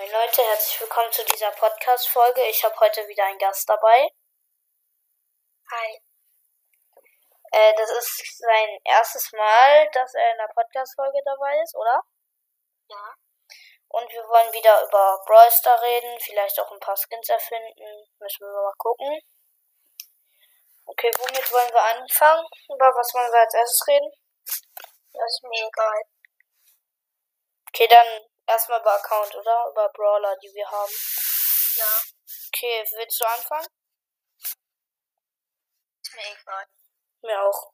Moin Leute, herzlich willkommen zu dieser Podcast-Folge. Ich habe heute wieder einen Gast dabei. Hi. Äh, das ist sein erstes Mal, dass er in der Podcast-Folge dabei ist, oder? Ja. Und wir wollen wieder über Brawl Star reden, vielleicht auch ein paar Skins erfinden. Müssen wir mal gucken. Okay, womit wollen wir anfangen? Über was wollen wir als erstes reden? Das ist mir egal. Okay, dann erstmal über Account, oder? Über Brawler, die wir haben. Ja. Okay, willst du anfangen? Ist mir egal. Mir auch.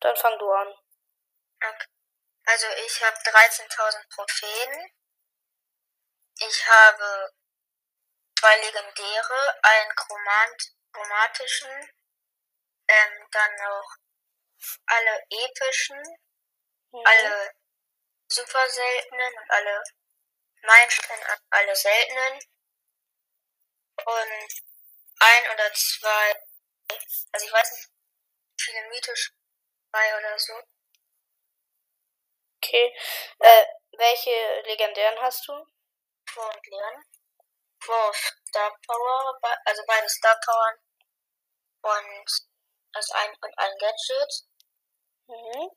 Dann fang du an. Okay. Also ich habe 13.000 Trophäen. Ich habe zwei legendäre, einen chromat chromatischen, ähm, dann noch alle epischen, Mhm. alle super seltenen und alle Meilensteine und alle seltenen. Und ein oder zwei, also ich weiß nicht, viele mythisch zwei oder so. Okay. Äh, welche legendären hast du? Pro und Leon. Pro Star Power, also beide Star Powern. Und das ein und ein Gadget. Mhm.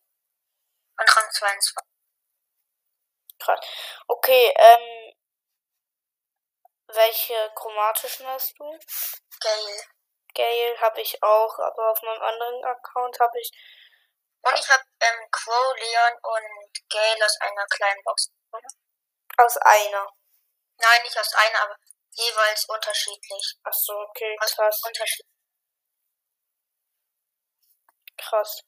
Und Rang 22. Krass. Okay, ähm, welche chromatischen hast du? Gale. Gale habe ich auch, aber auf meinem anderen Account habe ich. Und ich habe ähm, Quo, Leon und Gale aus einer kleinen Box. bekommen. Aus einer. Nein, nicht aus einer, aber jeweils unterschiedlich. Ach so, okay, Aus krass, unterschiedlich. krass.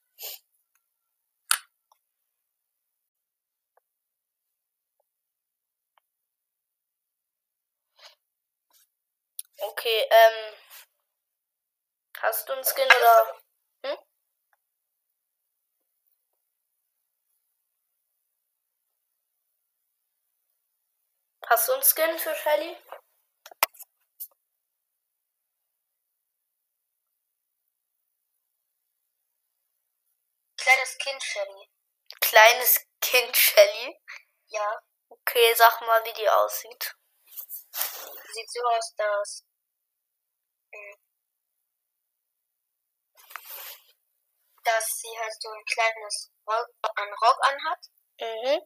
Okay, ähm, hast du einen Skin oder? Hm? Hast du einen Skin für Shelly? Kleines Kind, Shelly. Kleines Kind Shelly. Ja, Okay, sag mal, wie die aussieht. Sieht so aus, dass ähm, dass sie halt so ein kleines Rock, einen Rock anhat Mhm.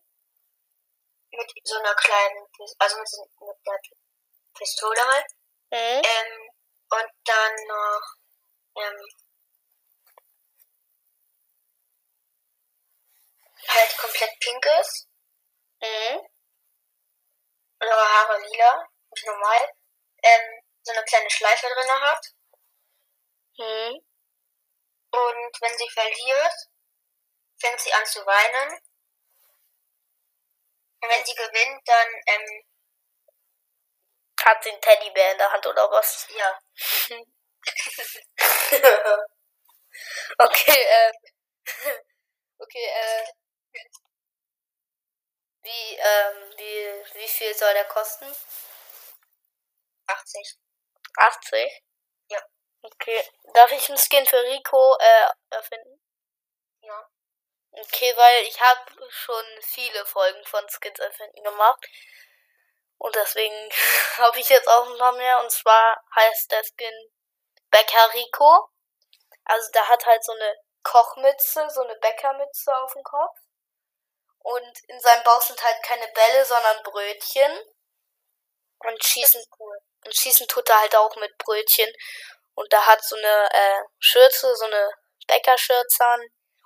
mit so einer kleinen, also mit, mit der Pi- Pistole halt. Mhm. Ähm, und dann noch ähm, halt komplett pink ist. Mhm. Und ihre Haare lila, normal. Ähm, so eine kleine Schleife drinne hat. Mhm. Und wenn sie verliert, fängt sie an zu weinen. Und wenn sie gewinnt, dann, ähm, Hat sie einen Teddybär in der Hand oder was? ja, okay, äh. Okay, äh. Wie, ähm, wie, wie viel soll der kosten? 80. 80? Ja. Okay. Darf ich einen Skin für Rico, äh, erfinden? Ja. Okay, weil ich habe schon viele Folgen von Skins erfinden gemacht. Und deswegen habe ich jetzt auch ein paar mehr. Und zwar heißt der Skin Bäcker Rico. Also der hat halt so eine Kochmütze, so eine Bäckermütze auf dem Kopf. Und in seinem Bauch sind halt keine Bälle, sondern Brötchen. Und schießen, cool. Und schießen tut er halt auch mit Brötchen. Und er hat so eine äh, Schürze, so eine Bäckerschürze an.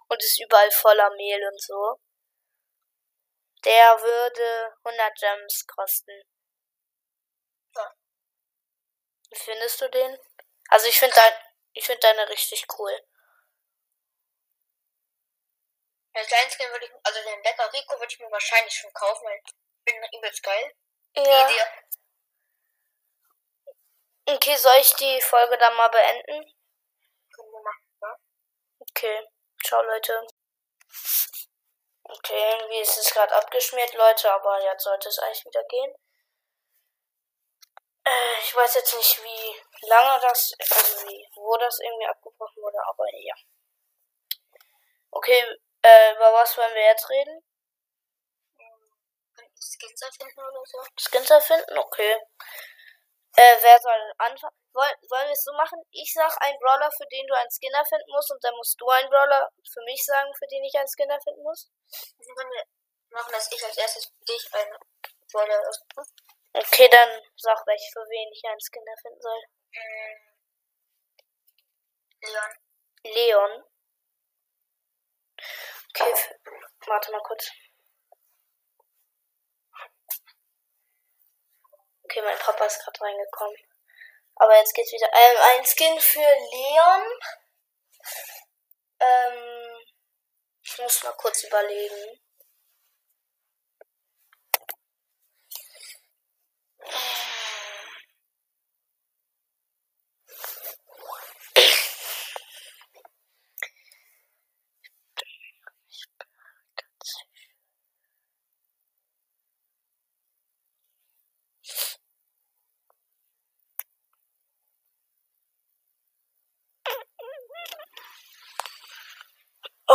Und ist überall voller Mehl und so. Der würde 100 Gems kosten. Ja. Wie findest du den? Also ich finde dein, ich finde deine richtig cool. Den kleinen Skin würde ich, also den Bäcker Rico würde ich mir wahrscheinlich schon kaufen, weil ich bin übelst geil. Ja. Die Idee, Okay, soll ich die Folge dann mal beenden? können wir machen, ja? Okay, ciao Leute. Okay, irgendwie ist es gerade abgeschmiert, Leute, aber jetzt sollte es eigentlich wieder gehen. Äh, ich weiß jetzt nicht, wie lange das, also wie, wo das irgendwie abgebrochen wurde, aber ja. Okay, äh, über was wollen wir jetzt reden? Ähm, Skins erfinden oder so. Skins erfinden? Okay. Äh, wer soll anfangen? Wollen, wollen wir es so machen? Ich sag einen Brawler, für den du einen Skin erfinden musst und dann musst du einen Brawler für mich sagen, für den ich einen Skin erfinden muss? Können wir machen, dass ich als erstes für dich einen Brawler aussuche. Okay, dann sag, welch für wen ich einen Skin erfinden soll. Mm. Leon. Leon. Okay, warte mal kurz. Okay, mein Papa ist gerade reingekommen. Aber jetzt geht's wieder. Ähm, ein Skin für Leon. Ähm, ich muss mal kurz überlegen.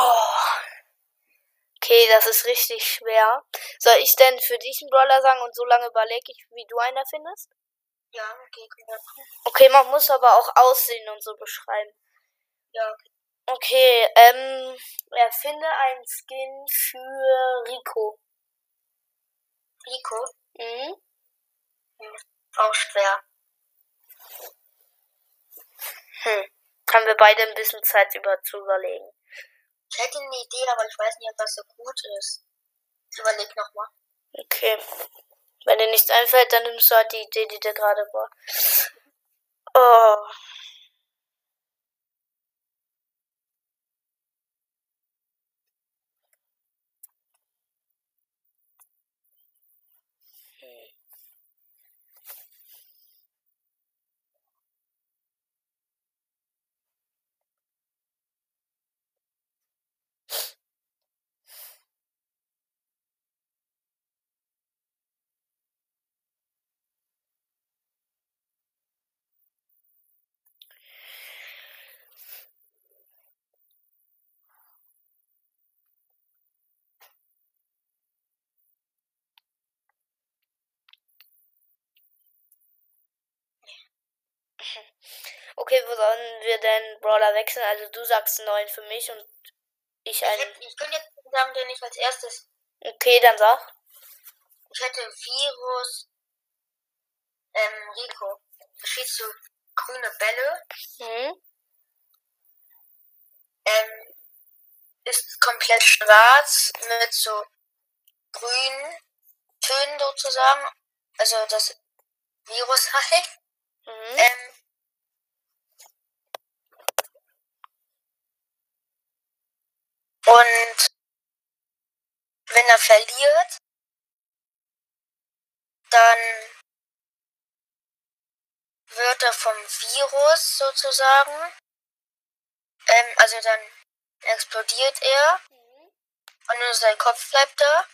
Oh. Okay, das ist richtig schwer. Soll ich denn für dich einen Brawler sagen und so lange überlege ich, wie du einer findest? Ja, okay, machen. Okay, man muss aber auch Aussehen und so beschreiben. Ja, okay. Ähm, erfinde einen Skin für Rico. Rico. Mhm. Auch schwer. Hm. Haben wir beide ein bisschen Zeit über zu überlegen. Ich hätte eine Idee, aber ich weiß nicht, ob das so gut ist. Überleg nochmal. Okay. Wenn dir nichts einfällt, dann nimmst du halt die Idee, die dir gerade war. Oh. Hm. Okay, wo sollen wir denn Brawler wechseln? Also du sagst neuen für mich und ich Ich, einen. hätte, ich könnte jetzt sagen, den ich als erstes. Okay, dann sag. Ich hätte Virus. Ähm, Rico. Schießt so grüne Bälle. Hm? Ähm, ist komplett schwarz mit so grünen Tönen sozusagen. Also das Virus halt. Mhm. Ähm, und wenn er verliert, dann wird er vom Virus sozusagen, ähm, also dann explodiert er und nur sein Kopf bleibt da.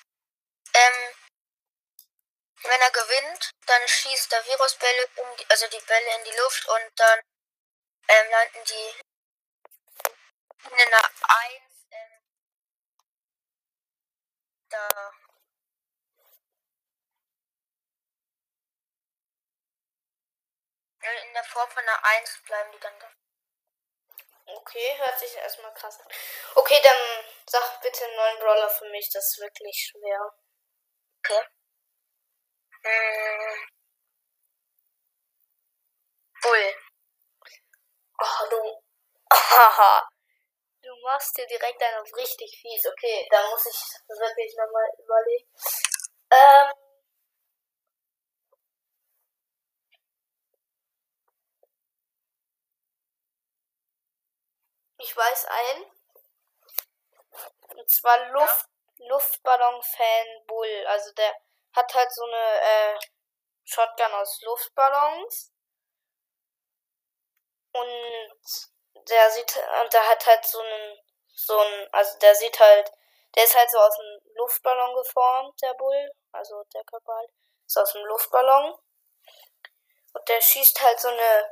Ähm, wenn er gewinnt, dann schießt der Virusbälle, in die, also die Bälle in die Luft und dann ähm, landen die in einer 1 ähm, da. Äh, In der Form von einer 1 bleiben die dann da. Okay, hört sich erstmal krass an. Okay, dann sag bitte einen neuen Brawler für mich. Das ist wirklich schwer. Okay. Hm. Bull. Oh, du. Haha. Machst dir direkt einen richtig fies. Okay, da muss ich wirklich nochmal überlegen. Ähm. Ich weiß einen. Und zwar Luft, Luftballon-Fan Bull. Also der hat halt so eine äh, Shotgun aus Luftballons. Und der sieht, und der hat halt so einen, so einen, also der sieht halt, der ist halt so aus einem Luftballon geformt, der Bull. Also der Körper halt, ist aus einem Luftballon. Und der schießt halt so eine,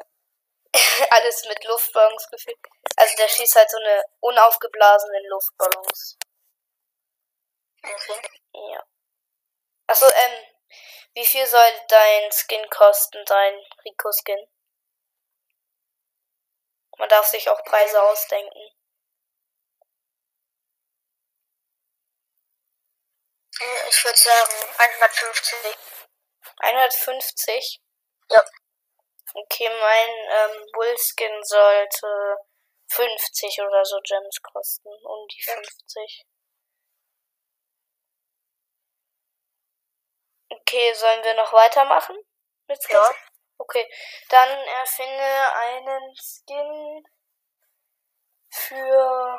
alles mit Luftballons gefüllt. Also der schießt halt so eine unaufgeblasenen Luftballons. Okay. Ja. Achso, ähm, wie viel soll dein Skin kosten, dein Rico-Skin? Man darf sich auch Preise ausdenken. Ich würde sagen 150. 150? Ja. Okay, mein ähm, Bullskin sollte 50 oder so Gems kosten. Um die 50. Okay, sollen wir noch weitermachen? Mit ja. Okay, dann erfinde einen Skin für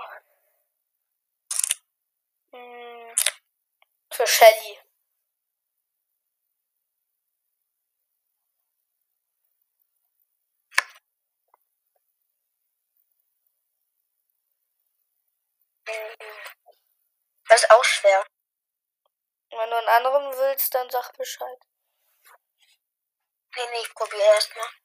mh, hm, für Shelly. Das ist auch schwer. Wenn du einen anderen willst, dann sag Bescheid. Τιν είπε ο